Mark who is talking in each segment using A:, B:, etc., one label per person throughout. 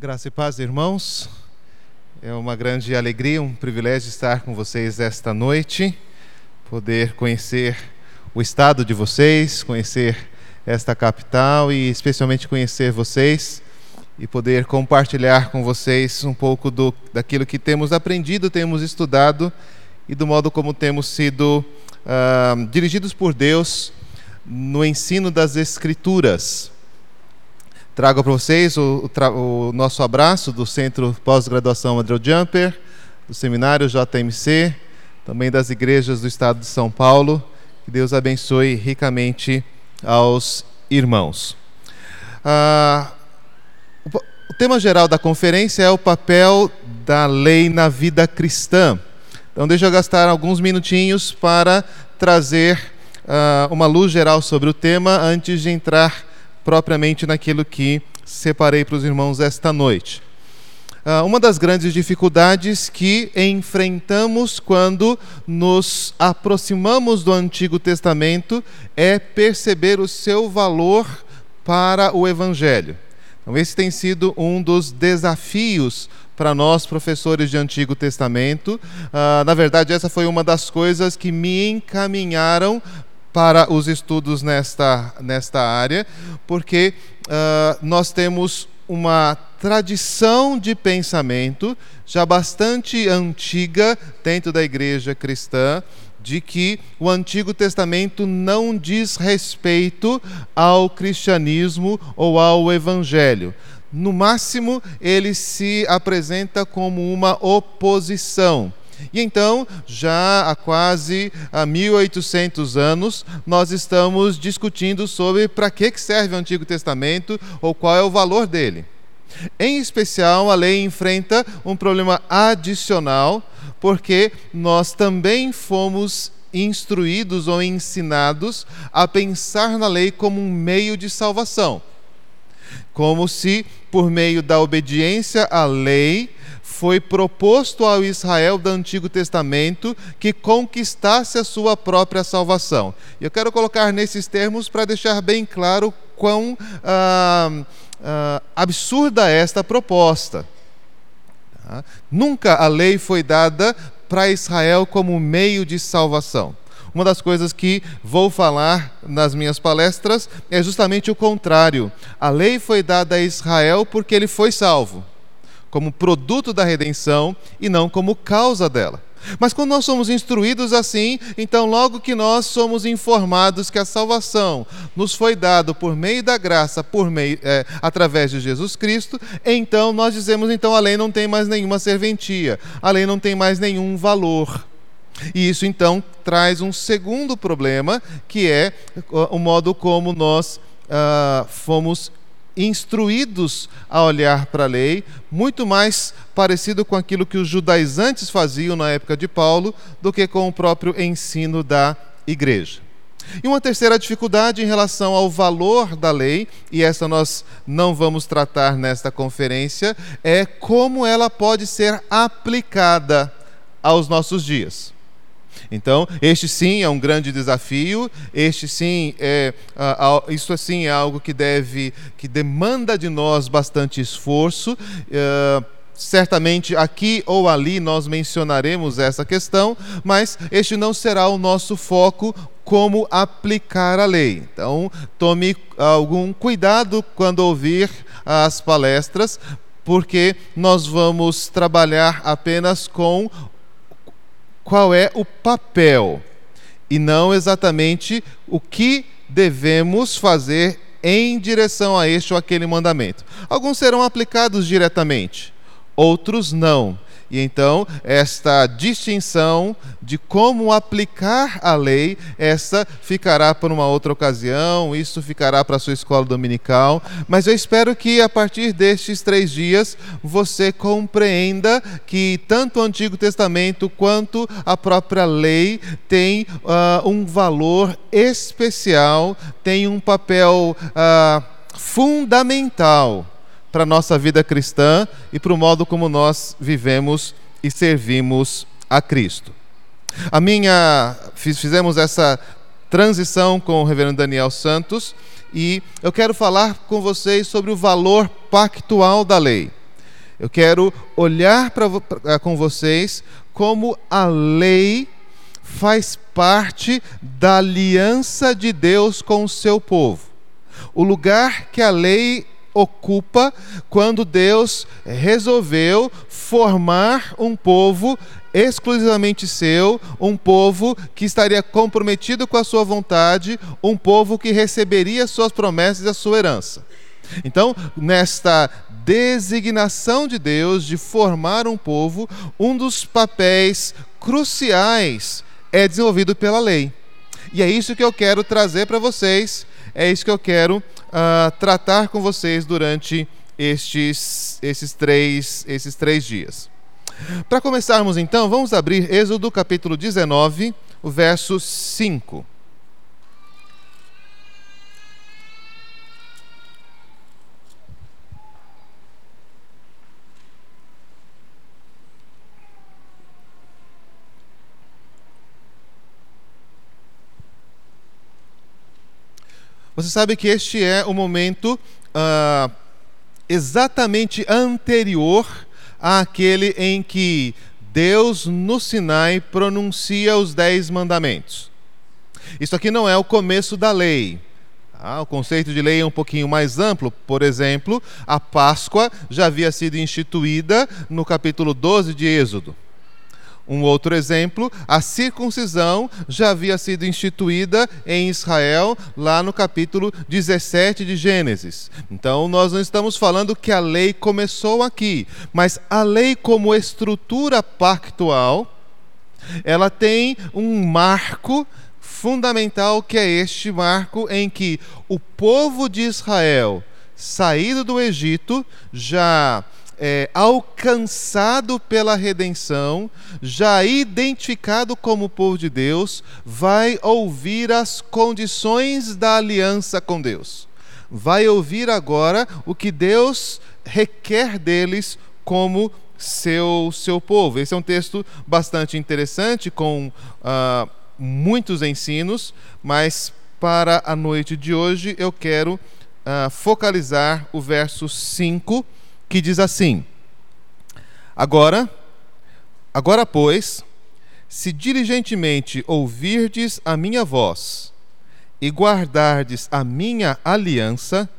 A: Graça e paz, irmãos. É uma grande alegria, um privilégio estar com vocês esta noite, poder conhecer o estado de vocês, conhecer esta capital e especialmente conhecer vocês e poder compartilhar com vocês um pouco do, daquilo que temos aprendido, temos estudado e do modo como temos sido uh, dirigidos por Deus no ensino das Escrituras. Trago para vocês o, o, o, nosso abraço do Centro Pós-Graduação Andrew Jumper, do Seminário JMC, também das igrejas do Estado de São Paulo. Que Deus abençoe ricamente aos irmãos. Ah, o, tema geral da conferência é o papel da lei na vida cristã. Então, deixa eu gastar alguns minutinhos para trazer uh, uma luz geral sobre o tema antes de entrar propriamente naquilo que separei para os irmãos esta noite. Uh, uma das grandes dificuldades que enfrentamos quando nos aproximamos do Antigo Testamento é perceber o seu valor para o Evangelho. Então, esse tem sido um dos desafios para nós, professores de Antigo Testamento. Uh, na verdade, essa foi uma das coisas que me encaminharam para os estudos nesta, nesta área, porque uh, nós temos uma tradição de pensamento já bastante antiga dentro da igreja cristã de que o Antigo Testamento não diz respeito ao cristianismo ou ao evangelho. No máximo, ele se apresenta como uma oposição. E então, já há quase há 1800 anos, nós estamos discutindo sobre para que serve o Antigo Testamento ou qual é o valor dele. Em especial, a lei enfrenta um problema adicional, porque nós também fomos instruídos ou ensinados a pensar na lei como um meio de salvação. Como se, por meio da obediência à lei, foi proposto ao Israel do Antigo Testamento que conquistasse a sua própria salvação. E eu quero colocar nesses termos para deixar bem claro quão ah, ah, absurda é esta proposta. Tá? Nunca a lei foi dada para Israel como meio de salvação. Uma das coisas que vou falar nas minhas palestras é justamente o contrário. A lei foi dada a Israel porque ele foi salvo como produto da redenção e não como causa dela. Mas quando nós somos instruídos assim, então logo que nós somos informados que a salvação nos foi dado por meio da graça, por meio é, através de Jesus Cristo, então nós dizemos então a lei não tem mais nenhuma serventia, a lei não tem mais nenhum valor. E isso então traz um segundo problema, que é o modo como nós uh, fomos instruídos a olhar para a lei, muito mais parecido com aquilo que os judaizantes faziam na época de Paulo do que com o próprio ensino da igreja. E uma terceira dificuldade em relação ao valor da lei, e essa nós não vamos tratar nesta conferência, é como ela pode ser aplicada aos nossos dias. Então, este sim é um grande desafio, este sim é uh, isso assim é algo que deve, que demanda de nós bastante esforço. Uh, certamente aqui ou ali nós mencionaremos essa questão, mas este não será o nosso foco como aplicar a lei. Então, tome algum cuidado quando ouvir as palestras, porque nós vamos trabalhar apenas com qual é o papel e não exatamente o que devemos fazer em direção a este ou aquele mandamento. Alguns serão aplicados diretamente, outros não. E então, esta distinção de como aplicar a lei, essa ficará para uma outra ocasião, isso ficará para a sua escola dominical. Mas eu espero que a partir destes três dias você compreenda que tanto o Antigo Testamento quanto a própria lei tem uh, um valor especial, tem um papel uh, fundamental para a nossa vida cristã e para o modo como nós vivemos e servimos a Cristo. A minha fizemos essa transição com o reverendo Daniel Santos e eu quero falar com vocês sobre o valor pactual da lei. Eu quero olhar pra, pra, com vocês como a lei faz parte da aliança de Deus com o seu povo. O lugar que a lei ocupa quando Deus resolveu formar um povo exclusivamente seu, um povo que estaria comprometido com a sua vontade, um povo que receberia suas promessas e a sua herança. Então, nesta designação de Deus de formar um povo, um dos papéis cruciais é desenvolvido pela lei. E é isso que eu quero trazer para vocês, é isso que eu quero uh, tratar com vocês durante estes, esses, três, esses três dias. Para começarmos então, vamos abrir Êxodo capítulo 19, o verso 5. Você sabe que este é o momento uh, exatamente anterior àquele em que Deus no Sinai pronuncia os dez mandamentos. Isso aqui não é o começo da lei. Ah, o conceito de lei é um pouquinho mais amplo. Por exemplo, a Páscoa já havia sido instituída no capítulo 12 de Êxodo. Um outro exemplo, a circuncisão já havia sido instituída em Israel lá no capítulo 17 de Gênesis. Então, nós não estamos falando que a lei começou aqui, mas a lei, como estrutura pactual, ela tem um marco fundamental que é este marco em que o povo de Israel, saído do Egito, já é, alcançado pela redenção, já identificado como povo de Deus, vai ouvir as condições da aliança com Deus. Vai ouvir agora o que Deus requer deles como seu, seu povo. Esse é um texto bastante interessante, com uh, muitos ensinos, mas para a noite de hoje eu quero uh, focalizar o verso 5 que diz assim: Agora, agora pois, se diligentemente ouvirdes a minha voz e guardardes a minha aliança,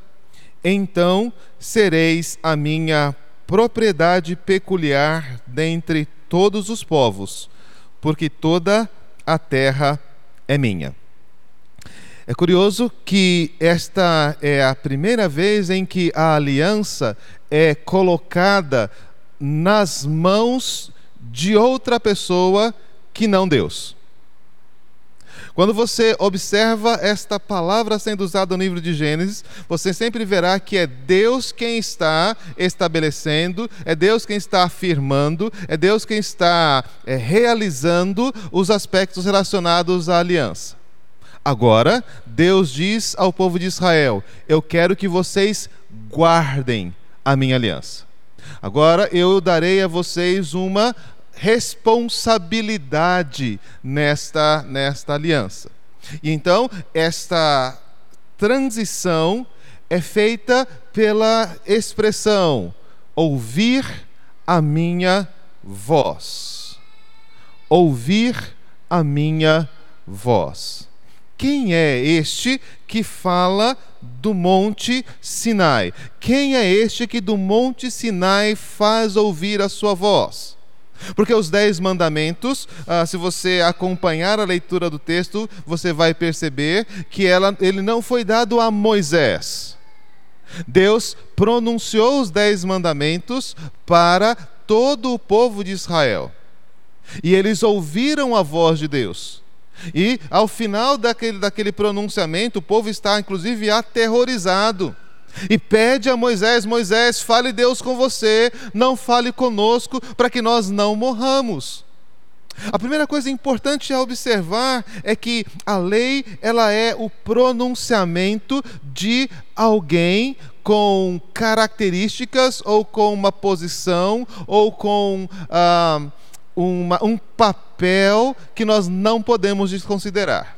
A: então sereis a minha propriedade peculiar dentre todos os povos, porque toda a terra é minha. É curioso que esta é a primeira vez em que a aliança é colocada nas mãos de outra pessoa que não Deus. Quando você observa esta palavra sendo usada no livro de Gênesis, você sempre verá que é Deus quem está estabelecendo, é Deus quem está afirmando, é Deus quem está é, realizando os aspectos relacionados à aliança. Agora, Deus diz ao povo de Israel: Eu quero que vocês guardem a minha aliança. Agora eu darei a vocês uma responsabilidade nesta, nesta aliança. E então, esta transição é feita pela expressão ouvir a minha voz. Ouvir a minha voz. Quem é este que fala do Monte Sinai? Quem é este que do Monte Sinai faz ouvir a sua voz? Porque os dez mandamentos, ah, se você acompanhar a leitura do texto, você vai perceber que ela, ele não foi dado a Moisés. Deus pronunciou os dez mandamentos para todo o povo de Israel. E eles ouviram a voz de Deus. E ao final daquele, daquele pronunciamento, o povo está inclusive aterrorizado. E pede a Moisés: Moisés, fale Deus com você, não fale conosco, para que nós não morramos. A primeira coisa importante a observar é que a lei ela é o pronunciamento de alguém com características ou com uma posição ou com ah, uma, um papel que nós não podemos desconsiderar.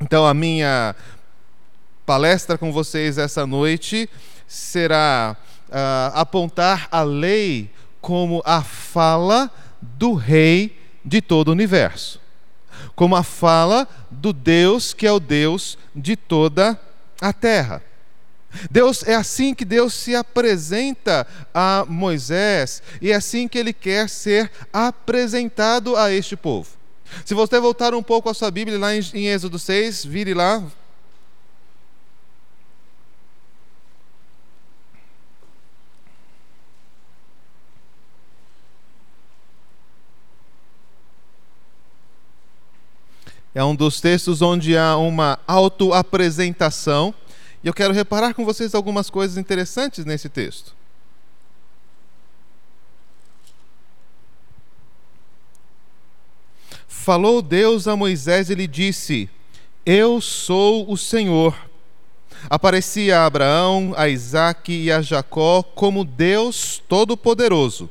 A: Então, a minha palestra com vocês essa noite será uh, apontar a lei como a fala do Rei de todo o universo, como a fala do Deus que é o Deus de toda a terra. Deus é assim que Deus se apresenta a Moisés e é assim que ele quer ser apresentado a este povo. Se você voltar um pouco a sua Bíblia lá em, Êxodo 6, vire lá, É um dos textos onde há uma autoapresentação. E eu quero reparar com vocês algumas coisas interessantes nesse texto. Falou Deus a Moisés e lhe disse: Eu sou o Senhor. Aparecia a Abraão, a Isaque e a Jacó como Deus Todo-Poderoso.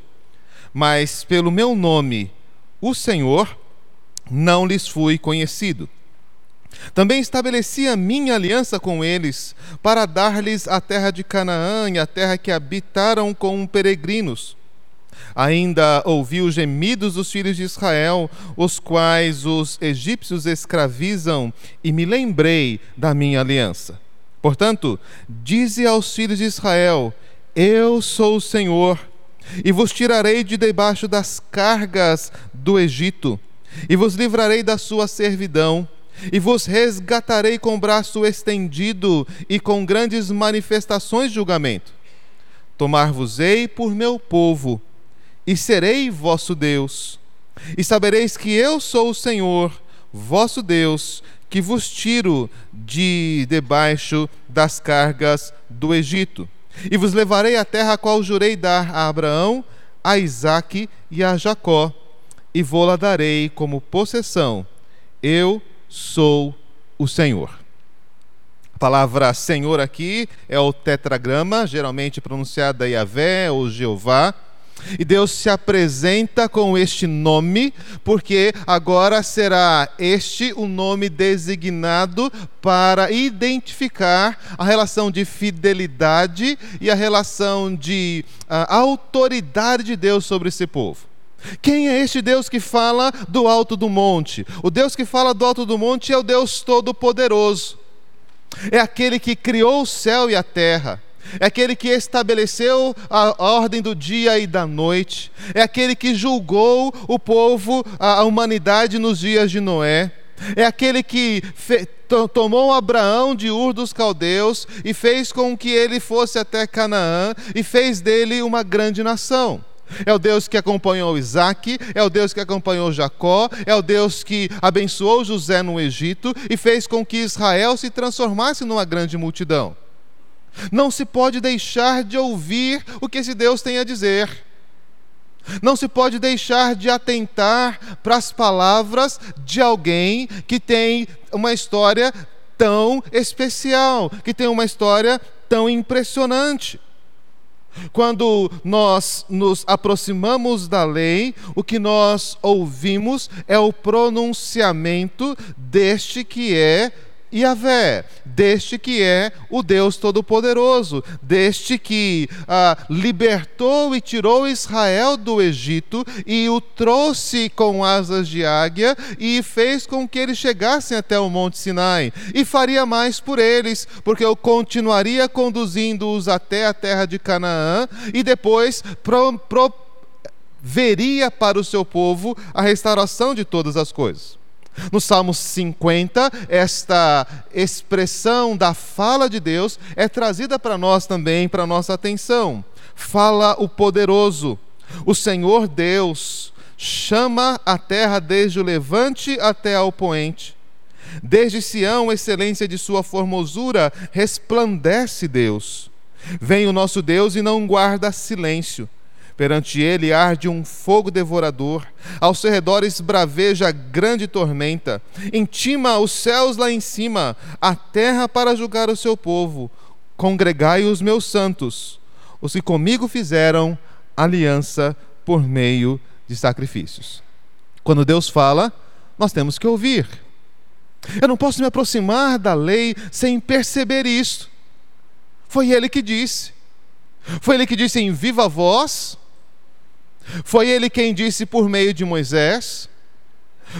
A: Mas pelo meu nome, o Senhor, não lhes fui conhecido. Também estabeleci a minha aliança com eles, para dar-lhes a terra de Canaã e a terra que habitaram como peregrinos. Ainda ouvi os gemidos dos filhos de Israel, os quais os egípcios escravizam, e me lembrei da minha aliança. Portanto, dize aos filhos de Israel: Eu sou o Senhor, e vos tirarei de debaixo das cargas do Egito e vos livrarei da sua servidão, e vos resgatarei com braço estendido e com grandes manifestações de julgamento. Tomar-vos-ei por meu povo, e serei vosso Deus. E sabereis que eu sou o Senhor, vosso Deus, que vos tiro de debaixo das cargas do Egito. E vos levarei à terra a qual jurei dar a Abraão, a Isaque e a Jacó e vou-la darei como possessão. Eu sou o Senhor. A palavra Senhor aqui é o tetragrama, geralmente pronunciada Yahvé ou Jeová. E Deus se apresenta com este nome, porque agora será este o nome designado para identificar a relação de fidelidade e a relação de uh, autoridade de Deus sobre esse povo. Quem é este Deus que fala do alto do monte? O Deus que fala do alto do monte é o Deus Todo-Poderoso. É aquele que criou o céu e a terra. É aquele que estabeleceu a ordem do dia e da noite. É aquele que julgou o povo, a humanidade nos dias de Noé. É aquele que tomou Abraão de Ur dos Caldeus e fez com que ele fosse até Canaã e fez dele uma grande nação. É o Deus que acompanhou Isaac, é o Deus que acompanhou Jacó, é o Deus que abençoou José no Egito e fez com que Israel se transformasse numa grande multidão. Não se pode deixar de ouvir o que esse Deus tem a dizer. Não se pode deixar de atentar para as palavras de alguém que tem uma história tão especial, que tem uma história tão impressionante. Quando nós nos aproximamos da lei, o que nós ouvimos é o pronunciamento deste que é Yahvé, deste que é o Deus Todo-Poderoso, deste que ah, libertou e tirou Israel do Egito e o trouxe com asas de águia e fez com que eles chegassem até o Monte Sinai. E faria mais por eles, porque eu continuaria conduzindo-os até a terra de Canaã e depois pro, pro, veria para o seu povo a restauração de todas as coisas. No Salmo 50, esta expressão da fala de Deus é trazida para nós também, para nossa atenção. Fala o poderoso. O Senhor Deus chama a terra desde o levante até ao poente. Desde Sião, excelência de sua formosura, resplandece Deus. Vem o nosso Deus e não guarda silêncio. Perante ele arde um fogo devorador, ao seu redor esbraveja grande tormenta, intima os céus lá em cima, a terra para julgar o seu povo. Congregai os meus santos, os que comigo fizeram aliança por meio de sacrifícios. Quando Deus fala, nós temos que ouvir. Eu não posso me aproximar da lei sem perceber isso. Foi ele que disse. Foi ele que disse em viva voz. Foi ele quem disse por meio de Moisés.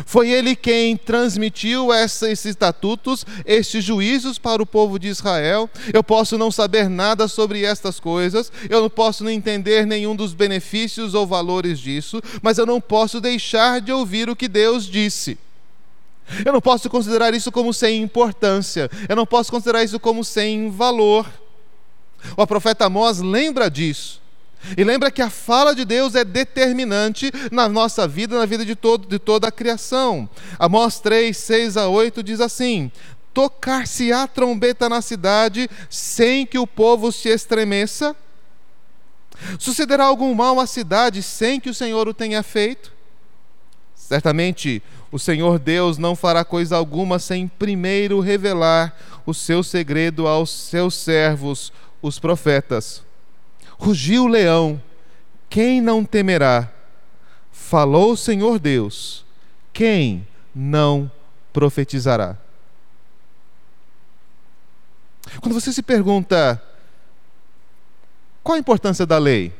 A: Foi ele quem transmitiu esses estatutos, estes juízos para o povo de Israel. Eu posso não saber nada sobre estas coisas, eu não posso não entender nenhum dos benefícios ou valores disso, mas eu não posso deixar de ouvir o que Deus disse. Eu não posso considerar isso como sem importância, eu não posso considerar isso como sem valor. O profeta Amós lembra disso. E lembra que a fala de Deus é determinante na nossa vida, na vida de, todo, de toda a criação. Amós 3, 6 a 8 diz assim: Tocar-se-á trombeta na cidade sem que o povo se estremeça? Sucederá algum mal à cidade sem que o Senhor o tenha feito? Certamente o Senhor Deus não fará coisa alguma sem primeiro revelar o seu segredo aos seus servos, os profetas. Rugiu o leão, quem não temerá? Falou o Senhor Deus, quem não profetizará? Quando você se pergunta qual a importância da lei?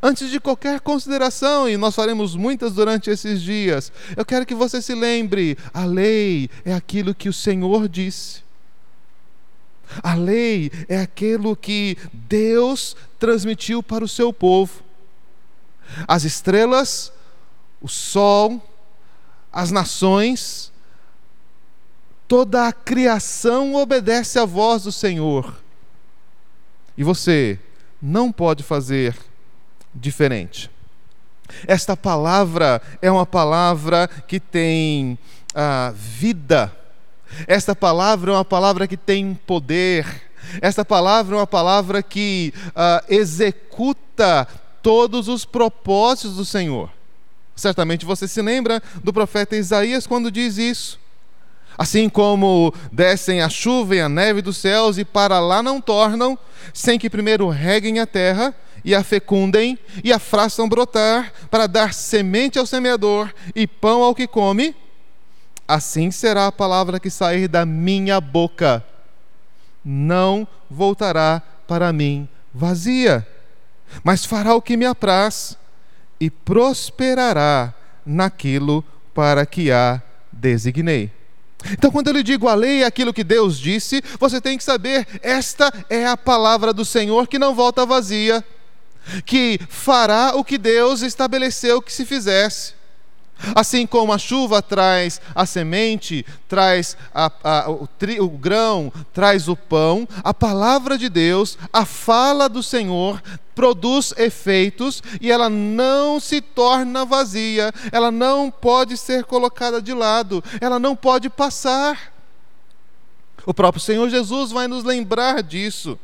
A: Antes de qualquer consideração, e nós faremos muitas durante esses dias, eu quero que você se lembre: a lei é aquilo que o Senhor disse. A lei é aquilo que Deus transmitiu para o seu povo. As estrelas, o sol, as nações, toda a criação obedece à voz do Senhor. E você não pode fazer diferente. Esta palavra é uma palavra que tem ah, vida esta palavra é uma palavra que tem poder. Esta palavra é uma palavra que uh, executa todos os propósitos do Senhor. Certamente você se lembra do profeta Isaías quando diz isso. Assim como descem a chuva e a neve dos céus e para lá não tornam, sem que primeiro reguem a terra e a fecundem e a façam brotar, para dar semente ao semeador e pão ao que come, Assim será a palavra que sair da minha boca. Não voltará para mim vazia, mas fará o que me apraz e prosperará naquilo para que a designei. Então, quando eu lhe digo a lei é aquilo que Deus disse, você tem que saber: esta é a palavra do Senhor que não volta vazia, que fará o que Deus estabeleceu que se fizesse. Assim como a chuva traz a semente, traz a, a, o, tri, o grão, traz o pão, a palavra de Deus, a fala do Senhor, produz efeitos e ela não se torna vazia, ela não pode ser colocada de lado, ela não pode passar. O próprio Senhor Jesus vai nos lembrar disso.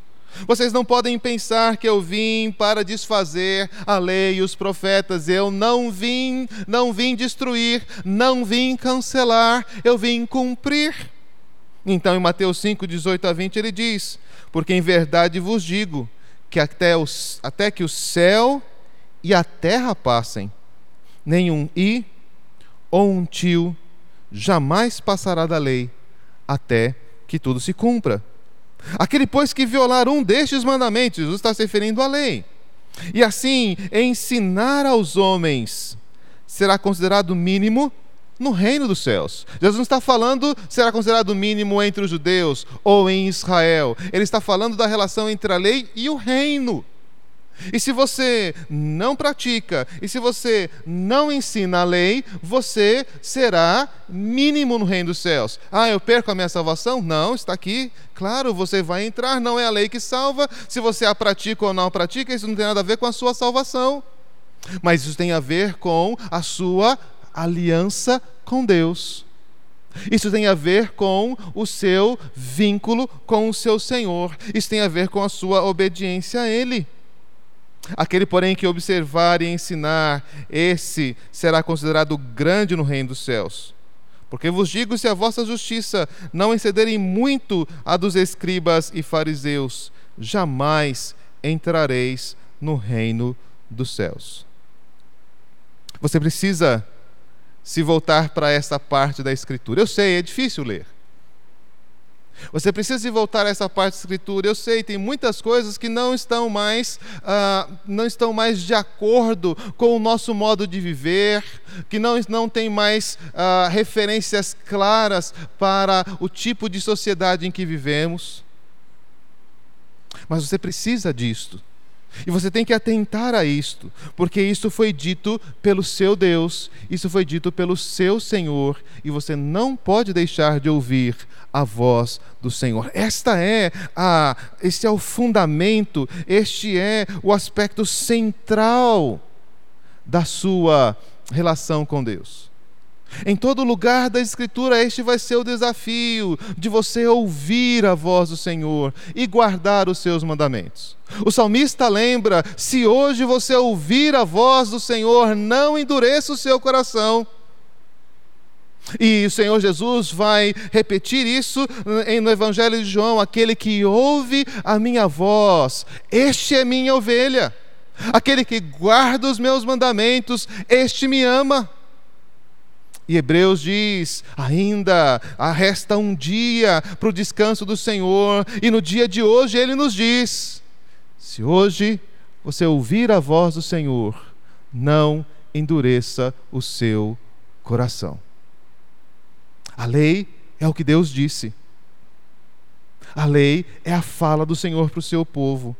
A: Vocês não podem pensar que eu vim para desfazer a lei e os profetas. Eu não vim, não vim destruir, não vim cancelar, eu vim cumprir. Então, em Mateus 5, 18 a 20, ele diz: Porque em verdade vos digo que até, os, até que o céu e a terra passem, nenhum i ou um tio jamais passará da lei, até que tudo se cumpra. Aquele, pois, que violar um destes mandamentos, Jesus está se referindo à lei, e assim ensinar aos homens, será considerado mínimo no reino dos céus. Jesus não está falando será considerado mínimo entre os judeus ou em Israel. Ele está falando da relação entre a lei e o reino. E se você não pratica, e se você não ensina a lei, você será mínimo no reino dos céus. Ah, eu perco a minha salvação? Não, está aqui. Claro, você vai entrar, não é a lei que salva. Se você a pratica ou não a pratica, isso não tem nada a ver com a sua salvação. Mas isso tem a ver com a sua aliança com Deus. Isso tem a ver com o seu vínculo com o seu Senhor. Isso tem a ver com a sua obediência a Ele. Aquele, porém, que observar e ensinar, esse será considerado grande no reino dos céus. Porque vos digo: se a vossa justiça não excederem muito a dos escribas e fariseus, jamais entrareis no reino dos céus. Você precisa se voltar para esta parte da Escritura. Eu sei, é difícil ler. Você precisa voltar a essa parte da escritura. Eu sei, tem muitas coisas que não estão mais, uh, não estão mais de acordo com o nosso modo de viver, que não, não tem mais uh, referências claras para o tipo de sociedade em que vivemos. Mas você precisa disto. E você tem que atentar a isto, porque isso foi dito pelo seu Deus, isso foi dito pelo seu Senhor, e você não pode deixar de ouvir a voz do Senhor. Esta é a este é o fundamento, este é o aspecto central da sua relação com Deus. Em todo lugar da Escritura, este vai ser o desafio de você ouvir a voz do Senhor e guardar os seus mandamentos. O salmista lembra: se hoje você ouvir a voz do Senhor, não endureça o seu coração. E o Senhor Jesus vai repetir isso no Evangelho de João: aquele que ouve a minha voz, este é minha ovelha. Aquele que guarda os meus mandamentos, este me ama. E Hebreus diz: ainda resta um dia para o descanso do Senhor, e no dia de hoje ele nos diz: se hoje você ouvir a voz do Senhor, não endureça o seu coração. A lei é o que Deus disse. A lei é a fala do Senhor para o seu povo.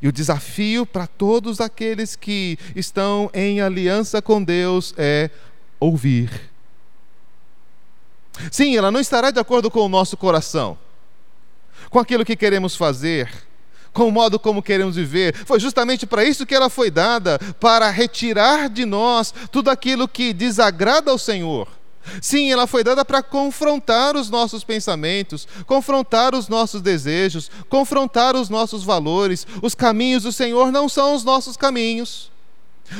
A: E o desafio para todos aqueles que estão em aliança com Deus é ouvir. Sim, ela não estará de acordo com o nosso coração, com aquilo que queremos fazer, com o modo como queremos viver. Foi justamente para isso que ela foi dada para retirar de nós tudo aquilo que desagrada ao Senhor. Sim, ela foi dada para confrontar os nossos pensamentos, confrontar os nossos desejos, confrontar os nossos valores. Os caminhos do Senhor não são os nossos caminhos.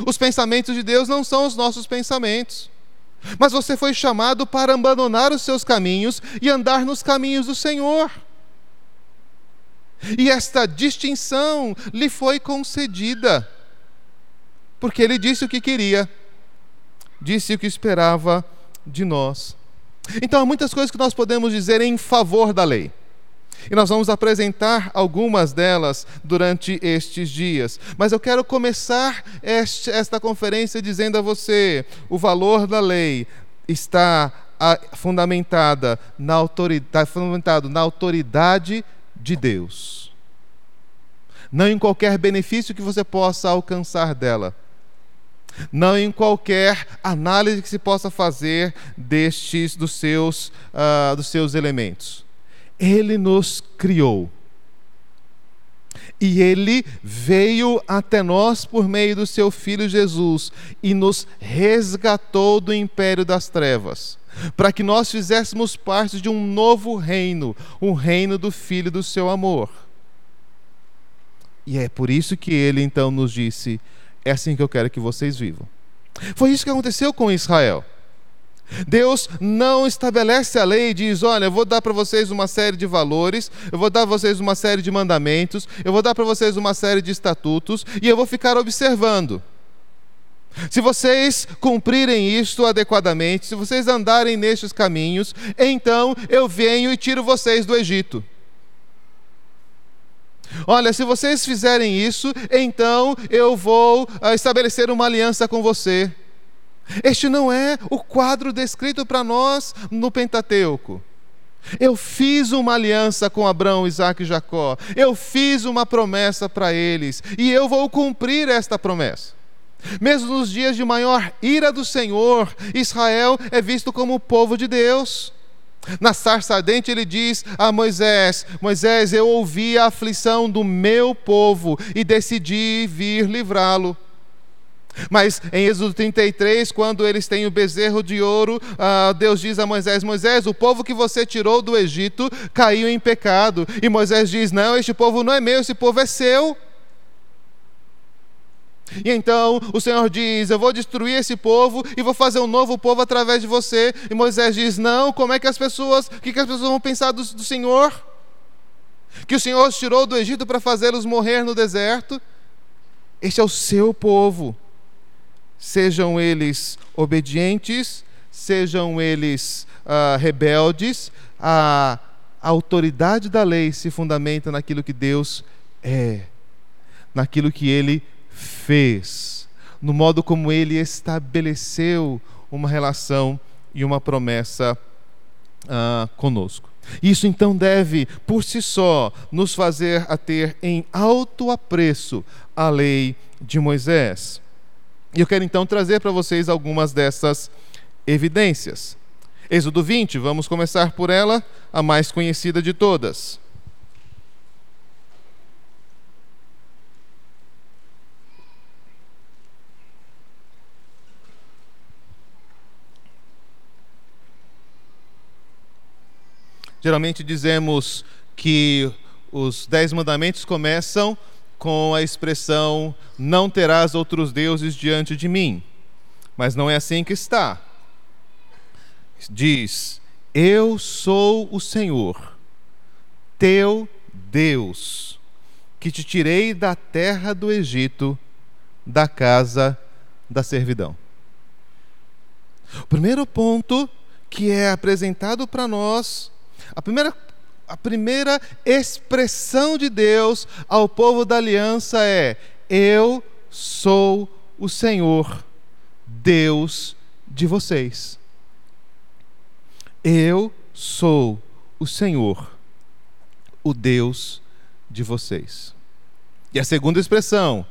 A: Os pensamentos de Deus não são os nossos pensamentos. Mas você foi chamado para abandonar os seus caminhos e andar nos caminhos do Senhor. E esta distinção lhe foi concedida, porque ele disse o que queria, disse o que esperava de nós. Então há muitas coisas que nós podemos dizer em favor da lei. E nós vamos apresentar algumas delas durante estes dias. Mas eu quero começar este, esta conferência dizendo a você: o valor da lei está fundamentada na autoridade, fundamentado na autoridade de Deus. Não em qualquer benefício que você possa alcançar dela. Não em qualquer análise que se possa fazer destes dos seus, uh, dos seus elementos ele nos criou. E ele veio até nós por meio do seu filho Jesus e nos resgatou do império das trevas, para que nós fizéssemos parte de um novo reino, o reino do filho do seu amor. E é por isso que ele então nos disse: é assim que eu quero que vocês vivam. Foi isso que aconteceu com Israel. Deus não estabelece a lei e diz: olha, eu vou dar para vocês uma série de valores, eu vou dar para vocês uma série de mandamentos, eu vou dar para vocês uma série de estatutos e eu vou ficar observando. Se vocês cumprirem isto adequadamente, se vocês andarem nestes caminhos, então eu venho e tiro vocês do Egito. Olha, se vocês fizerem isso, então eu vou ah, estabelecer uma aliança com você. Este não é o quadro descrito para nós no Pentateuco. Eu fiz uma aliança com Abraão, Isaac e Jacó. Eu fiz uma promessa para eles. E eu vou cumprir esta promessa. Mesmo nos dias de maior ira do Senhor, Israel é visto como o povo de Deus. Na sarça ardente ele diz a Moisés: Moisés, eu ouvi a aflição do meu povo e decidi vir livrá-lo. Mas em Êxodo 33, quando eles têm o bezerro de ouro, uh, Deus diz a Moisés: Moisés, o povo que você tirou do Egito caiu em pecado. E Moisés diz: Não, este povo não é meu, esse povo é seu. E então o Senhor diz: Eu vou destruir esse povo e vou fazer um novo povo através de você. E Moisés diz: Não, como é que as pessoas, o que, que as pessoas vão pensar do, do Senhor? Que o Senhor os tirou do Egito para fazê-los morrer no deserto? Este é o seu povo sejam eles obedientes, sejam eles uh, rebeldes, a, a autoridade da lei se fundamenta naquilo que Deus é, naquilo que ele fez, no modo como ele estabeleceu uma relação e uma promessa uh, conosco. Isso então deve, por si só, nos fazer a ter em alto apreço a lei de Moisés. E eu quero então trazer para vocês algumas dessas evidências. Êxodo 20, vamos começar por ela, a mais conhecida de todas. Geralmente dizemos que os dez mandamentos começam com a expressão: Não terás outros deuses diante de mim. Mas não é assim que está diz: Eu sou o Senhor, teu Deus, que te tirei da terra do Egito, da casa da servidão. O primeiro ponto que é apresentado para nós, a primeira, a primeira expressão de Deus ao povo da aliança é: Eu sou o Senhor, Deus de vocês. Eu sou o Senhor, o Deus de vocês. E a segunda expressão,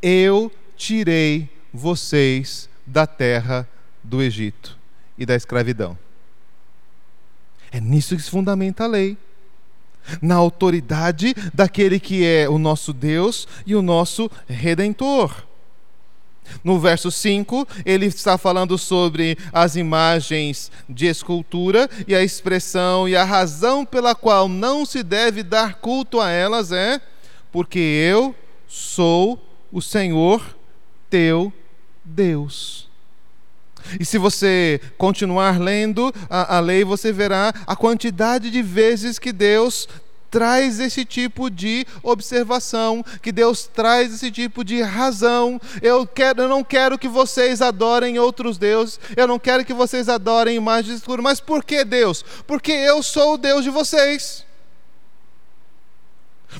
A: eu tirei vocês da terra do Egito e da escravidão. É nisso que se fundamenta a lei. Na autoridade daquele que é o nosso Deus e o nosso redentor. No verso 5, ele está falando sobre as imagens de escultura e a expressão e a razão pela qual não se deve dar culto a elas é porque eu sou o Senhor teu Deus. E se você continuar lendo a, a, lei, você verá a quantidade de vezes que Deus traz esse tipo de observação, que Deus traz esse tipo de razão. Eu, quero, eu não quero que vocês adorem outros deuses, eu não quero que vocês adorem imagens escuras. Mas por que Deus? Porque eu sou o Deus de vocês.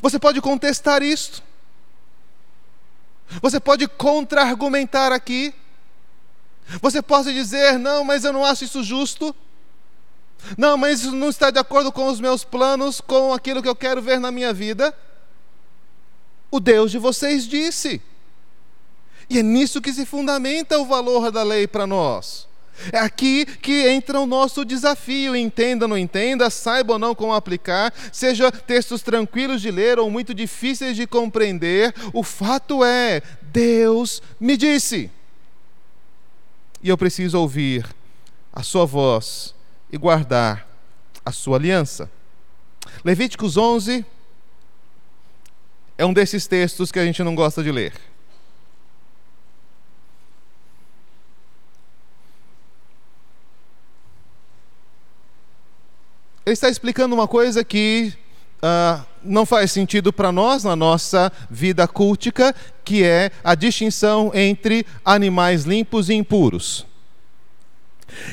A: Você pode contestar isto. Você pode contra-argumentar aqui. Você pode dizer, não, mas eu não acho isso justo. Não, mas isso não está de acordo com os meus planos, com aquilo que eu quero ver na minha vida. O Deus de vocês disse. E é nisso que se fundamenta o valor da lei para nós. É aqui que entra o nosso desafio. Entenda ou não entenda, saiba ou não como aplicar, seja textos tranquilos de ler ou muito difíceis de compreender, o fato é: Deus me disse. E eu preciso ouvir a sua voz e guardar a sua aliança. Levíticos 11 é um desses textos que a gente não gosta de ler. Ele está explicando uma coisa que uh, não faz sentido para nós na nossa vida cultica, que é a distinção entre animais limpos e impuros.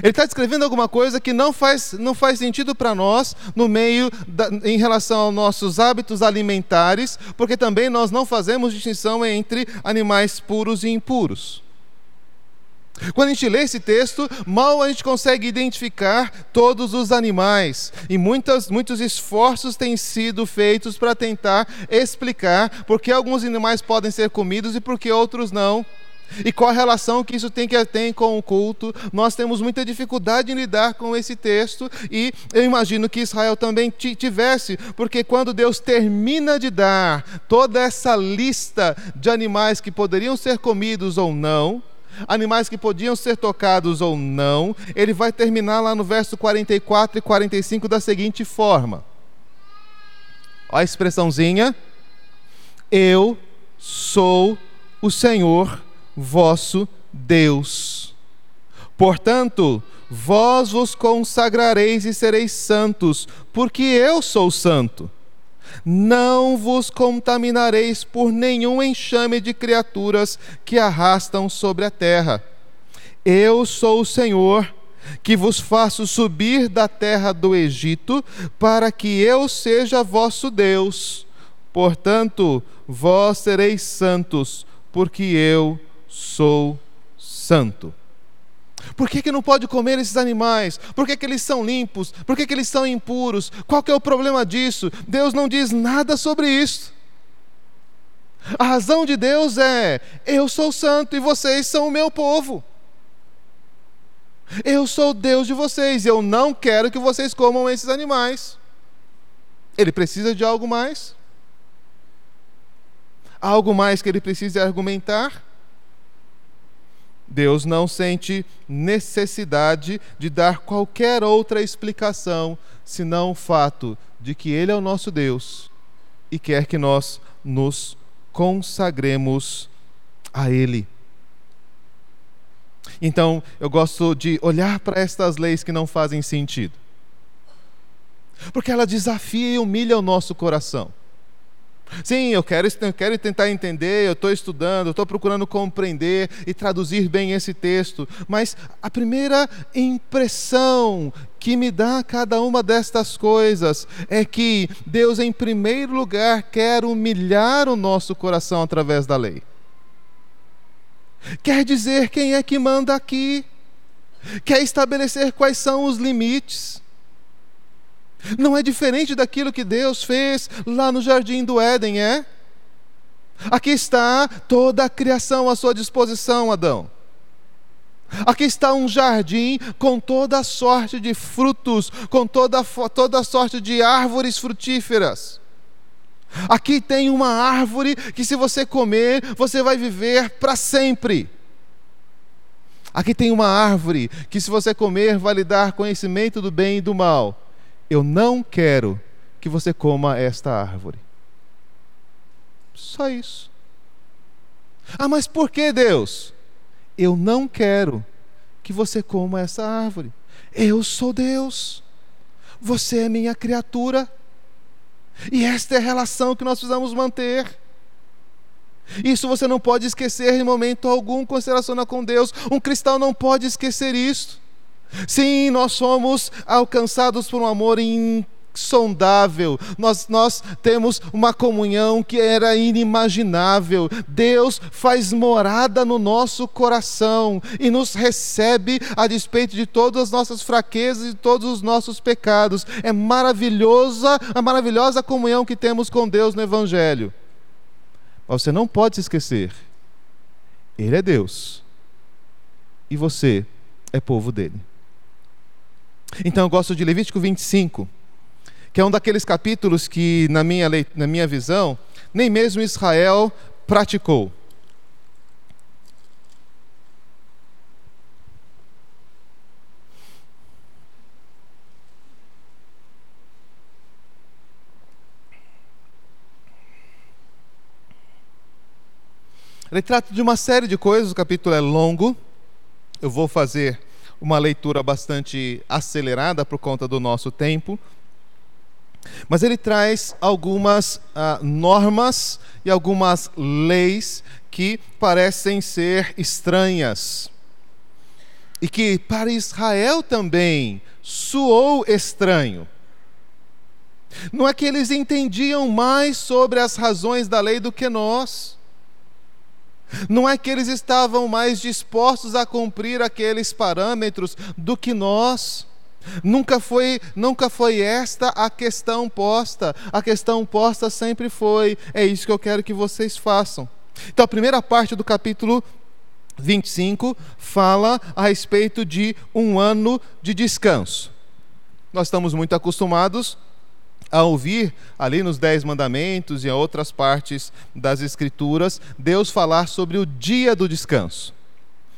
A: Ele está descrevendo alguma coisa que não faz, não faz sentido para nós no meio da, em relação aos nossos hábitos alimentares, porque também nós não fazemos distinção entre animais puros e impuros. Quando a gente lê esse texto, mal a gente consegue identificar todos os animais. E muitas, muitos esforços têm sido feitos para tentar explicar por que alguns animais podem ser comidos e por que outros não. E qual a relação que isso tem que ter com o culto? Nós temos muita dificuldade em lidar com esse texto e eu imagino que Israel também tivesse, porque quando Deus termina de dar toda essa lista de animais que poderiam ser comidos ou não, animais que podiam ser tocados ou não, ele vai terminar lá no verso 44 e 45 da seguinte forma. A expressãozinha. Eu sou o Senhor vosso Deus. Portanto, vós vos consagrareis e sereis santos, porque eu sou santo. Não vos contaminareis por nenhum enxame de criaturas que arrastam sobre a terra. Eu sou o Senhor, que vos faço subir da terra do Egito, para que eu seja vosso Deus. Portanto, vós sereis santos, porque eu sou santo. Por que, que não pode comer esses animais? Por que, que eles são limpos? Por que, que eles são impuros? Qual que é o problema disso? Deus não diz nada sobre isso. A razão de Deus é: eu sou santo e vocês são o meu povo. Eu sou Deus de vocês, e eu não quero que vocês comam esses animais. Ele precisa de algo mais? Algo mais que ele precisa argumentar? Deus não sente necessidade de dar qualquer outra explicação senão o fato de que Ele é o nosso Deus e quer que nós nos consagremos a Ele. Então, eu gosto de olhar para estas leis que não fazem sentido. Porque ela desafia e humilha o nosso coração. Sim, eu quero, eu quero tentar entender, eu estou estudando, eu estou procurando compreender e traduzir bem esse texto, mas a primeira impressão que me dá cada uma destas coisas é que Deus, em primeiro lugar, quer humilhar o nosso coração através da lei. Quer dizer quem é que manda aqui, quer estabelecer quais são os limites. Não é diferente daquilo que Deus fez lá no jardim do Éden, é? Aqui está toda a criação à sua disposição, Adão. Aqui está um jardim com toda a sorte de frutos, com toda, toda a sorte de árvores frutíferas. Aqui tem uma árvore que, se você comer, você vai viver para sempre. Aqui tem uma árvore que, se você comer, vai lhe dar conhecimento do bem e do mal. Eu não quero que você coma esta árvore. Só isso. Ah, mas por que Deus? Eu não quero que você coma essa árvore. Eu sou Deus. Você é minha criatura. E esta é a relação que nós precisamos manter. Isso você não pode esquecer em momento algum quando se relaciona com Deus. Um cristão não pode esquecer isso. Sim, nós somos alcançados por um amor insondável. Nós, nós temos uma comunhão que era inimaginável. Deus faz morada no nosso coração e nos recebe a despeito de todas as nossas fraquezas e todos os nossos pecados. É maravilhosa a maravilhosa comunhão que temos com Deus no Evangelho. Mas você não pode se esquecer: Ele é Deus e você é povo dele. Então eu gosto de Levítico 25 que é um daqueles capítulos que, na minha, na minha visão, nem mesmo Israel praticou. Ele trata de uma série de coisas, o capítulo é longo. Eu vou fazer uma leitura bastante acelerada por conta do nosso tempo. Mas ele traz algumas uh, normas e algumas leis que parecem ser estranhas. E que para Israel também soou estranho. Não é que eles entendiam mais sobre as razões da lei do que nós. Não é que eles estavam mais dispostos a cumprir aqueles parâmetros do que nós. Nunca foi, nunca foi esta a questão posta. A questão posta sempre foi: é isso que eu quero que vocês façam. Então, a primeira parte do capítulo 25 fala a respeito de um ano de descanso. Nós estamos muito acostumados a ouvir ali nos Dez Mandamentos e em outras partes das Escrituras Deus falar sobre o dia do descanso.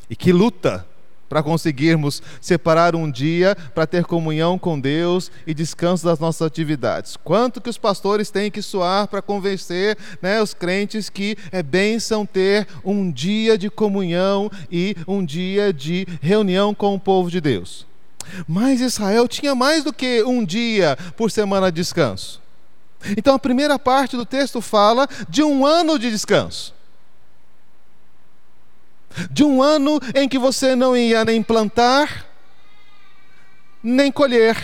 A: E que luta para conseguirmos separar um dia para ter comunhão com Deus e descanso das nossas atividades. Quanto que os pastores têm que suar para convencer né, os crentes que é bênção ter um dia de comunhão e um dia de reunião com o povo de Deus. Mas Israel tinha mais do que um dia por semana de descanso. Então a primeira parte do texto fala de um ano de descanso de um ano em que você não ia nem plantar, nem colher.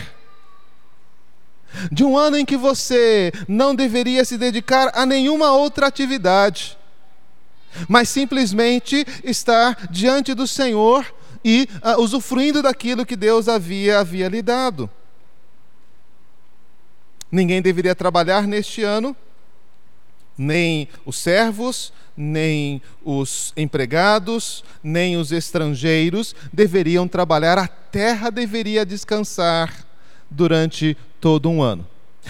A: De um ano em que você não deveria se dedicar a nenhuma outra atividade, mas simplesmente estar diante do Senhor e uh, usufruindo daquilo que Deus havia, havia lhe dado. Ninguém deveria trabalhar neste ano, nem os servos, nem os empregados, nem os estrangeiros deveriam trabalhar, a terra deveria descansar durante todo um ano.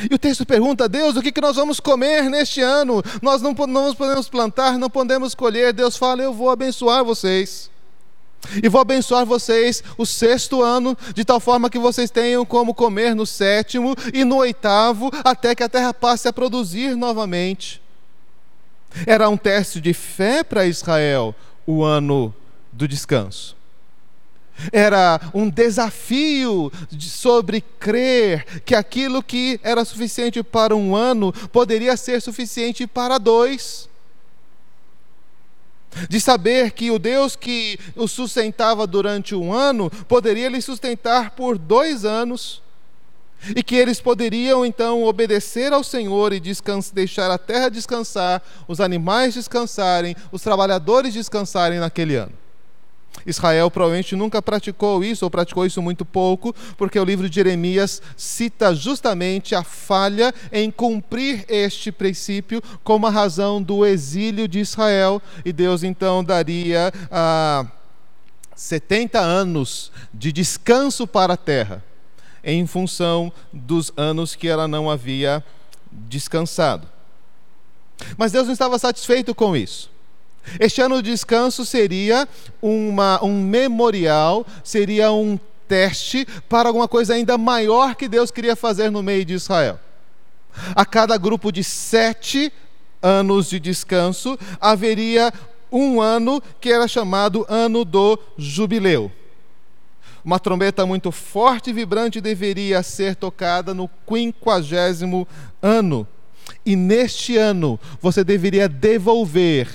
A: E o texto pergunta a Deus: o que, nós vamos comer neste ano? Nós não podemos plantar, não podemos colher. Deus fala: eu vou abençoar vocês. E vou abençoar vocês o sexto ano, de tal forma que vocês tenham como comer no sétimo e no oitavo, até que a terra passe a produzir novamente. Era um teste de fé para Israel o ano do descanso. Era um desafio sobre crer que aquilo que era suficiente para um ano poderia ser suficiente para dois de saber que o Deus que o sustentava durante um ano poderia lhe sustentar por dois anos, e que eles poderiam então obedecer ao Senhor e deixar a terra descansar, os animais descansarem, os trabalhadores descansarem naquele ano. Israel provavelmente nunca praticou isso, ou praticou isso muito pouco, porque o livro de Jeremias cita justamente a falha em cumprir este princípio como a razão do exílio de Israel, e Deus então daria ah, 70 anos de descanso para a terra, em função dos anos que ela não havia descansado. Mas Deus não estava satisfeito com isso. Este ano de descanso seria uma, um memorial, seria um teste para alguma coisa ainda maior que Deus queria fazer no meio de Israel. A cada grupo de sete anos de descanso, haveria um ano que era chamado ano do jubileu. Uma trombeta muito forte e vibrante deveria ser tocada no quinquagésimo ano. E neste ano você deveria devolver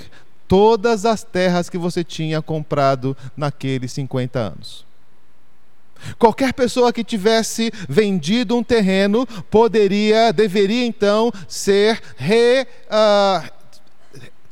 A: todas as terras que você tinha comprado naqueles 50 anos. Qualquer pessoa que tivesse vendido um terreno poderia, deveria então ser re, uh,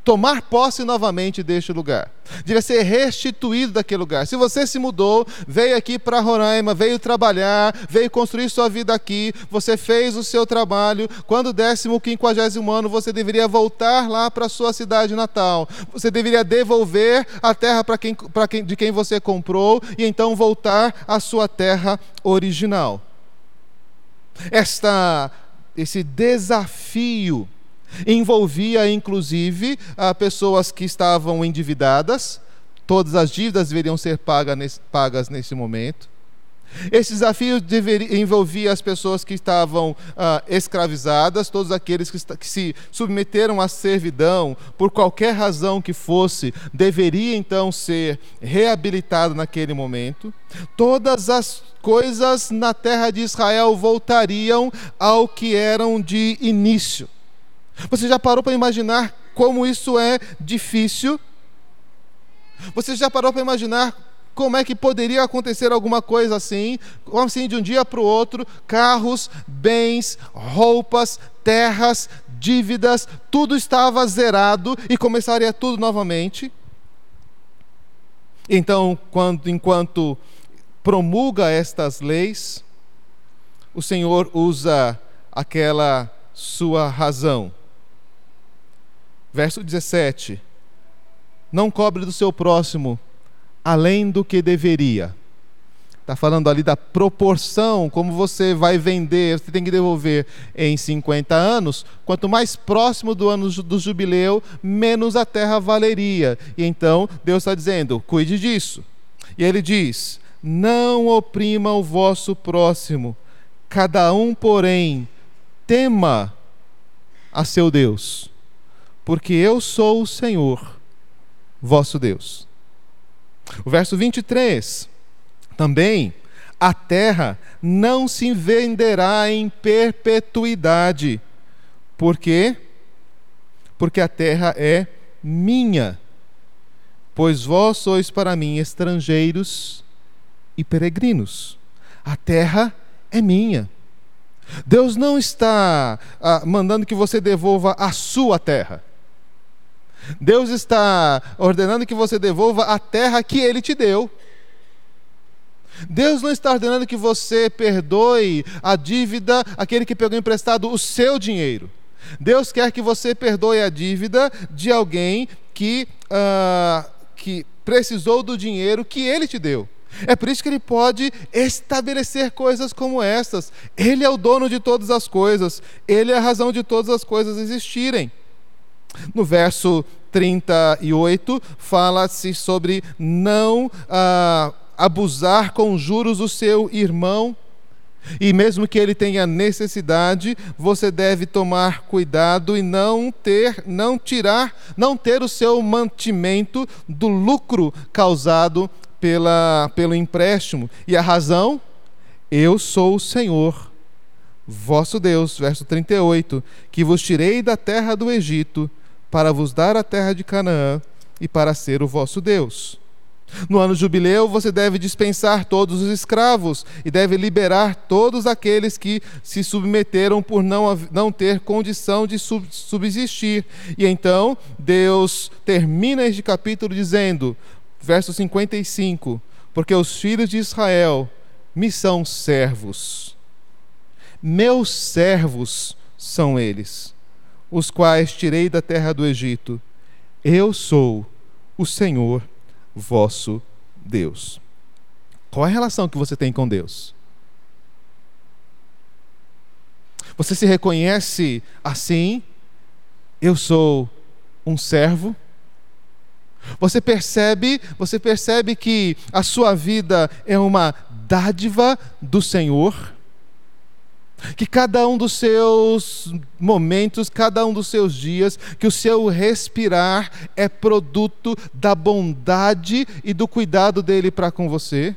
A: tomar posse novamente deste lugar. Devia ser restituído daquele lugar. Se você se mudou, veio aqui para Roraima, veio trabalhar, veio construir sua vida aqui, você fez o seu trabalho, quando décimo quinquagésimo ano, você deveria voltar lá para sua cidade natal. Você deveria devolver a terra para quem, quem, de quem você comprou e então voltar à sua terra original. Esta, esse desafio Envolvia, inclusive, a pessoas que estavam endividadas, todas as dívidas deveriam ser pagas nesse momento. Esse desafio deveria, envolvia as pessoas que estavam ah, escravizadas, todos aqueles que, que, se submeteram à servidão, por qualquer razão que fosse, deveria então ser reabilitado naquele momento. Todas as coisas na terra de Israel voltariam ao que eram de início. Você já parou para imaginar como isso é difícil? Você já parou para imaginar como é que poderia acontecer alguma coisa assim? Assim, de um dia para o outro, carros, bens, roupas, terras, dívidas, tudo estava zerado e começaria tudo novamente? Então, quando, enquanto promulga estas leis, o Senhor usa aquela sua razão Verso 17: Não cobre do seu próximo além do que deveria. Está falando ali da proporção, como você vai vender, você tem que devolver em 50 anos. Quanto mais próximo do ano do jubileu, menos a terra valeria. E então Deus está dizendo: cuide disso. E ele diz: não oprima o vosso próximo, cada um, porém, tema a seu Deus porque eu sou o Senhor, vosso Deus. O verso 23, também, a terra não se venderá em perpetuidade. Por quê? Porque a terra é minha, pois vós sois para mim estrangeiros e peregrinos. a terra é minha. Deus não está ah, mandando que você devolva a sua terra. Deus está ordenando que você devolva a terra que Ele te deu. Deus não está ordenando que você perdoe a dívida, aquele que pegou emprestado o seu dinheiro. Deus quer que você perdoe a dívida de alguém que, uh, que precisou do dinheiro que ele te deu. É por isso que ele pode estabelecer coisas como estas. Ele é o dono de todas as coisas, ele é a razão de todas as coisas existirem. No verso 38, fala-se sobre não ah, abusar com juros o seu irmão. E mesmo que ele tenha necessidade, você deve tomar cuidado e não ter, não tirar, não ter o seu mantimento do lucro causado pela, pelo empréstimo. E a razão? Eu sou o Senhor, vosso Deus, verso 38, que vos tirei da terra do Egito para vos dar a terra de Canaã e para ser o vosso Deus. No ano jubileu, você deve dispensar todos os escravos e deve liberar todos aqueles que se submeteram por não, não ter condição de subsistir. E então, Deus termina este capítulo dizendo, verso 55: Porque os filhos de Israel me são servos, meus servos são eles, os quais tirei da terra do Egito. Eu sou o Senhor vosso Deus. Qual é a relação que você tem com Deus? Você se reconhece assim? Eu sou um servo? Você percebe, você percebe que a sua vida é uma dádiva do Senhor? Que cada um dos seus momentos, cada um dos seus dias, que o seu respirar é produto da bondade e do cuidado dele para com você.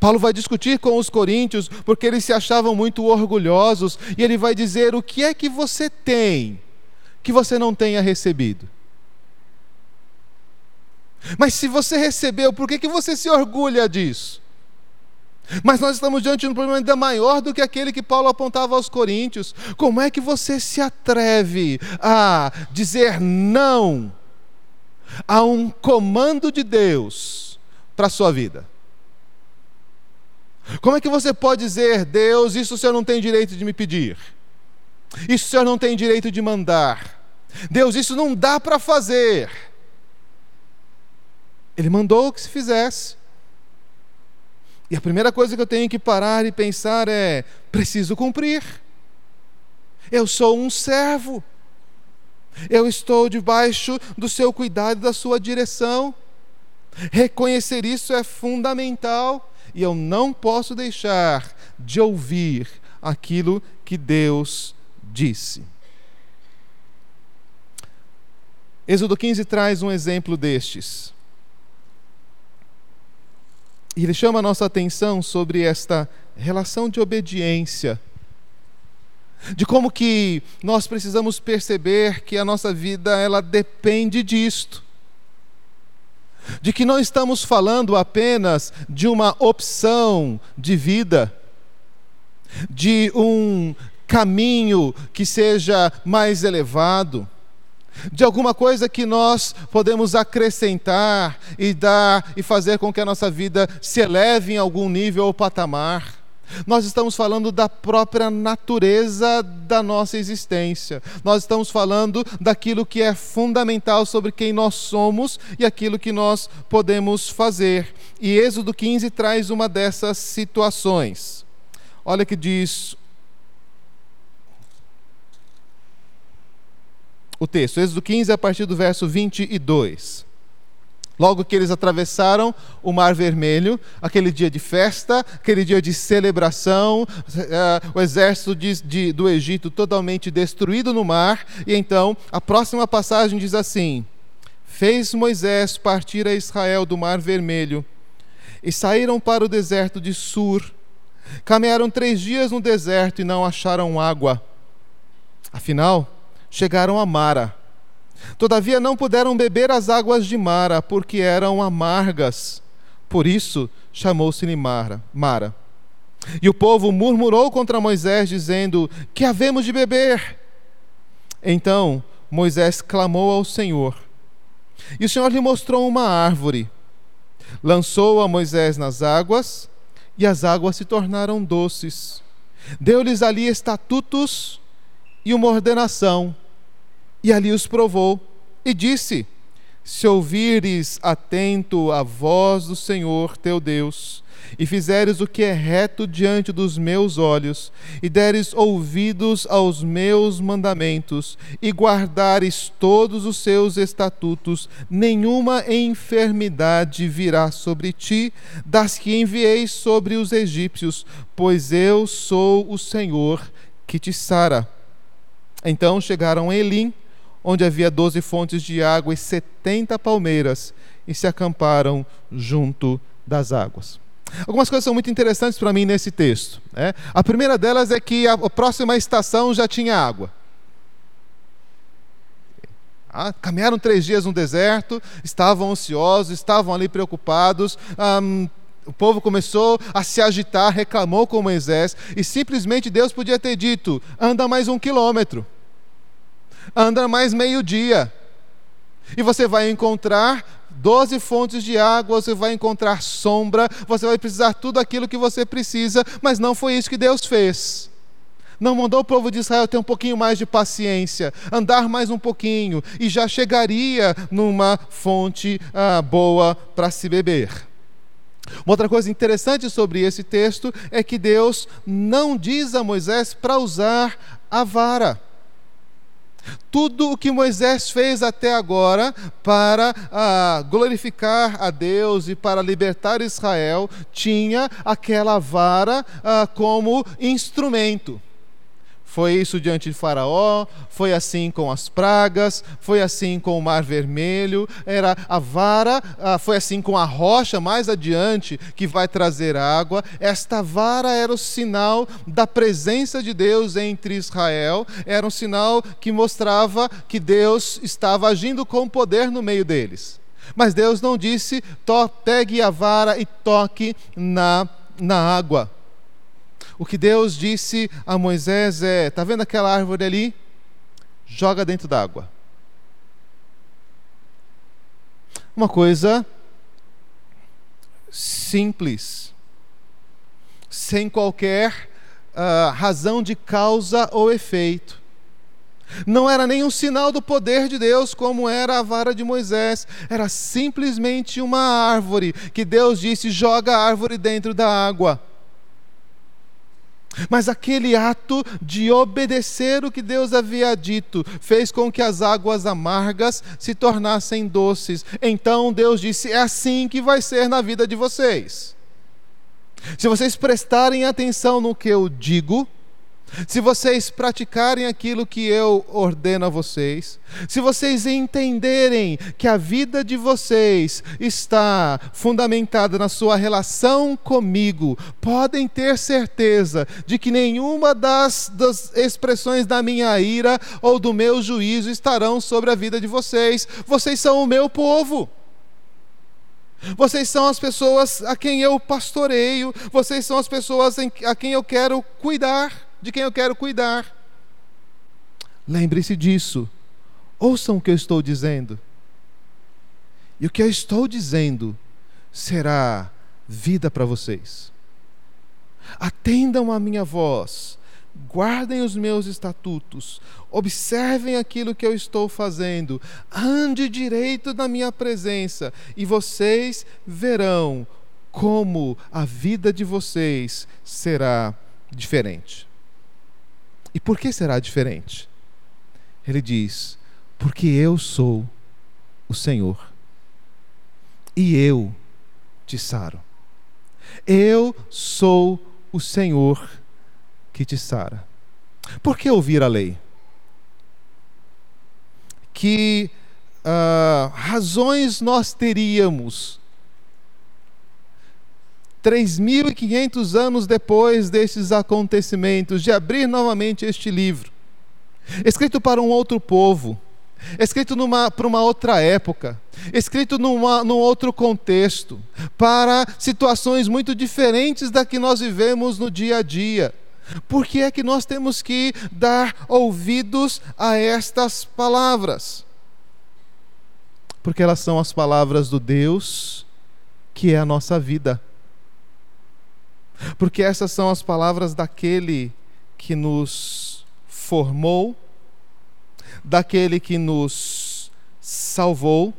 A: Paulo vai discutir com os coríntios porque eles se achavam muito orgulhosos e ele vai dizer: o que é que você tem que você não tenha recebido? Mas se você recebeu, por que, que você se orgulha disso? Mas nós estamos diante de um problema ainda maior do que aquele que Paulo apontava aos Coríntios. Como é que você se atreve a dizer não a um comando de Deus para a sua vida? Como é que você pode dizer, Deus, isso o Senhor não tem direito de me pedir? Isso o Senhor não tem direito de mandar? Deus, isso não dá para fazer. Ele mandou que se fizesse. E a primeira coisa que eu tenho que parar e pensar é: preciso cumprir. Eu sou um servo. Eu estou debaixo do seu cuidado e da sua direção. Reconhecer isso é fundamental e eu não posso deixar de ouvir aquilo que Deus disse. Êxodo 15 traz um exemplo destes. Ele chama a nossa atenção sobre esta relação de obediência. De como que nós precisamos perceber que a nossa vida ela depende disto. De que não estamos falando apenas de uma opção de vida, de um caminho que seja mais elevado, de alguma coisa que nós podemos acrescentar e dar e fazer com que a nossa vida se eleve em algum nível ou patamar. Nós estamos falando da própria natureza da nossa existência. Nós estamos falando daquilo que é fundamental sobre quem nós somos e aquilo que nós podemos fazer. E Êxodo 15 traz uma dessas situações. Olha que diz o texto, Êxodo 15, a partir do verso 22. Logo que eles atravessaram o Mar Vermelho, aquele dia de festa, aquele dia de celebração, uh, o exército de, de, do Egito totalmente destruído no mar, e então a próxima passagem diz assim: Fez Moisés partir a Israel do Mar Vermelho, e saíram para o deserto de Sur. Caminharam três dias no deserto e não acharam água. Afinal, chegaram a Mara. Todavia não puderam beber as águas de Mara, porque eram amargas. Por isso chamou-se-lhe Mara. Mara. E o povo murmurou contra Moisés, dizendo: Que havemos de beber? Então Moisés clamou ao Senhor. E o Senhor lhe mostrou uma árvore. Lançou a Moisés nas águas, e as águas se tornaram doces. Deu-lhes ali estatutos e uma ordenação, e ali os provou, e disse: Se ouvires atento a voz do Senhor teu Deus, e fizeres o que é reto diante dos meus olhos, e deres ouvidos aos meus mandamentos, e guardares todos os seus estatutos, nenhuma enfermidade virá sobre ti, das que enviei sobre os egípcios, pois eu sou o Senhor que te sara. Então chegaram a Elim, onde havia doze fontes de água e setenta palmeiras, e se acamparam junto das águas. Algumas coisas são muito interessantes para mim nesse texto. Né? A primeira delas é que a próxima estação já tinha água. Ah, caminharam três dias no deserto, estavam ansiosos, estavam ali preocupados. Um, o povo começou a se agitar, reclamou com Moisés, e simplesmente Deus podia ter dito: anda mais um quilômetro, anda mais meio-dia, e você vai encontrar doze fontes de água, você vai encontrar sombra, você vai precisar tudo aquilo que você precisa, mas não foi isso que Deus fez. Não mandou o povo de Israel ter um pouquinho mais de paciência, andar mais um pouquinho, e já chegaria numa fonte ah, boa para se beber. Uma outra coisa interessante sobre esse texto é que Deus não diz a Moisés para usar a vara. Tudo o que Moisés fez até agora para ah, glorificar a Deus e para libertar Israel tinha aquela vara ah, como instrumento. Foi isso diante de Faraó, foi assim com as pragas, foi assim com o Mar Vermelho, era a vara, ah, foi assim com a rocha mais adiante que vai trazer água. Esta vara era o sinal da presença de Deus entre Israel, era um sinal que mostrava que Deus estava agindo com poder no meio deles. Mas Deus não disse: pegue a vara e toque na, na água. O que Deus disse a Moisés é: está vendo aquela árvore ali? Joga dentro d'água. Uma coisa simples, sem qualquer uh, razão de causa ou efeito. Não era nenhum sinal do poder de Deus, como era a vara de Moisés. Era simplesmente uma árvore que Deus disse: joga a árvore dentro da água. Mas aquele ato de obedecer o que Deus havia dito fez com que as águas amargas se tornassem doces. Então Deus disse: é assim que vai ser na vida de vocês. Se vocês prestarem atenção no que eu digo, se vocês praticarem aquilo que eu ordeno a vocês, se vocês entenderem que a vida de vocês está fundamentada na sua relação comigo, podem ter certeza de que nenhuma das, das expressões da minha ira ou do meu juízo estarão sobre a vida de vocês. Vocês são o meu povo. Vocês são as pessoas a quem eu pastoreio, vocês são as pessoas a quem eu quero cuidar de quem eu quero cuidar. Lembre-se disso. Ouçam o que eu estou dizendo. E o que eu estou dizendo será vida para vocês. Atendam a minha voz, guardem os meus estatutos, observem aquilo que eu estou fazendo, ande direito na minha presença, e vocês verão como a vida de vocês será diferente. E por que será diferente? Ele diz: Porque eu sou o Senhor e eu te saro. Eu sou o Senhor que te sara. Por que ouvir a lei? Que uh, razões nós teríamos 3.500 anos depois destes acontecimentos, de abrir novamente este livro, escrito para um outro povo, escrito para uma outra época, escrito numa, num outro contexto, para situações muito diferentes da que nós vivemos no dia a dia. Por que é que nós temos que dar ouvidos a estas palavras? Porque elas são as palavras do Deus que é a nossa vida. Porque essas são as palavras daquele que nos formou, daquele que nos salvou,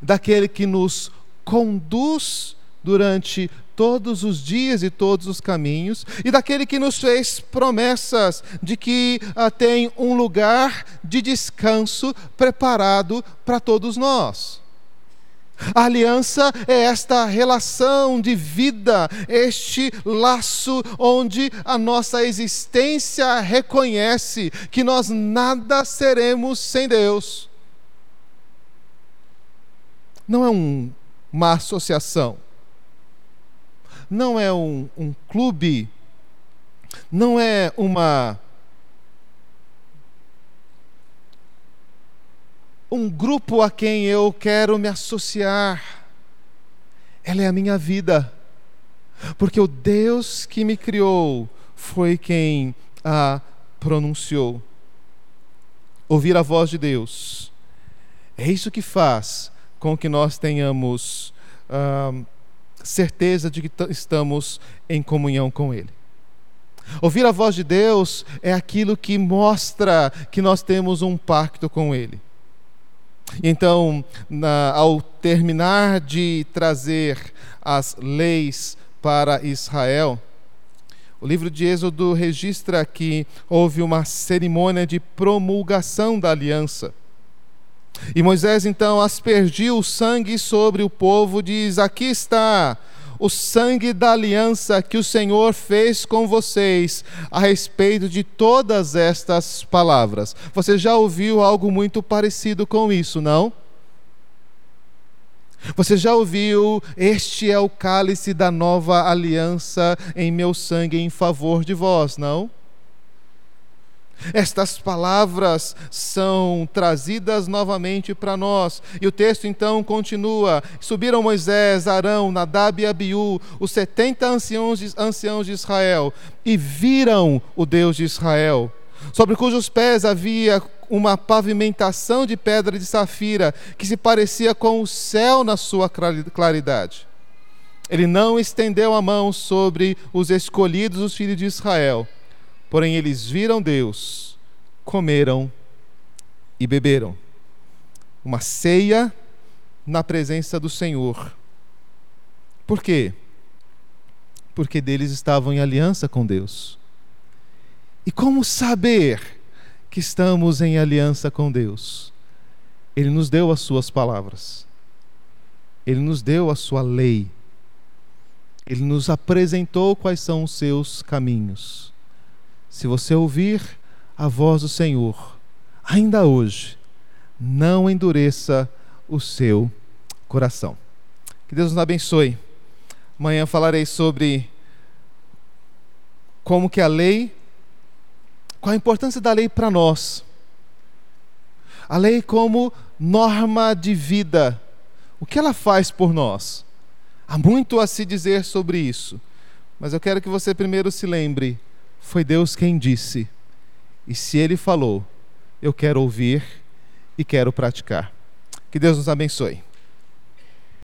A: daquele que nos conduz durante todos os dias e todos os caminhos, e daquele que nos fez promessas de que ah, tem um lugar de descanso preparado para todos nós. A aliança é esta relação de vida, este laço onde a nossa existência reconhece que nós nada seremos sem Deus. Não é um, uma associação, não é um, um clube, não é uma um grupo a quem eu quero me associar. Ela é a minha vida. Porque o Deus que me criou foi quem a pronunciou. Ouvir a voz de Deus. É isso que faz com que nós tenhamos uh, certeza de que estamos em comunhão com Ele. Ouvir a voz de Deus é aquilo que mostra que nós temos um pacto com Ele. Então, na, ao terminar de trazer as leis para Israel, o livro de Êxodo registra que houve uma cerimônia de promulgação da aliança. E Moisés então aspergiu o sangue sobre o povo, diz: Aqui está o sangue da aliança que o Senhor fez com vocês a respeito de todas estas palavras. Você já ouviu algo muito parecido com isso, não? Você já ouviu: Este é o cálice da nova aliança em meu sangue em favor de vós, não? Estas palavras são trazidas novamente para nós. E o texto então continua: Subiram Moisés, Arão, Nadab e Abiú, os setenta anciãos de, anciãos de Israel, e viram o Deus de Israel, sobre cujos pés havia uma pavimentação de pedra de safira, que se parecia com o céu na sua claridade. Ele não estendeu a mão sobre os escolhidos, os filhos de Israel Porém, eles viram Deus, comeram e beberam. Uma ceia na presença do Senhor. Por quê? Porque deles estavam em aliança com Deus. E como saber que estamos em aliança com Deus? Ele nos deu as suas palavras. Ele nos deu a sua lei. Ele nos apresentou quais são os seus caminhos. Se você ouvir a voz do Senhor, ainda hoje, não endureça o seu coração. Que Deus nos abençoe. Amanhã falarei sobre como que a lei, qual a importância da lei para nós. A lei como norma de vida. O que ela faz por nós? Há muito a se dizer sobre isso. Mas eu quero que você primeiro se lembre foi Deus quem disse. E se Ele falou, eu quero ouvir e quero praticar. Que Deus nos abençoe.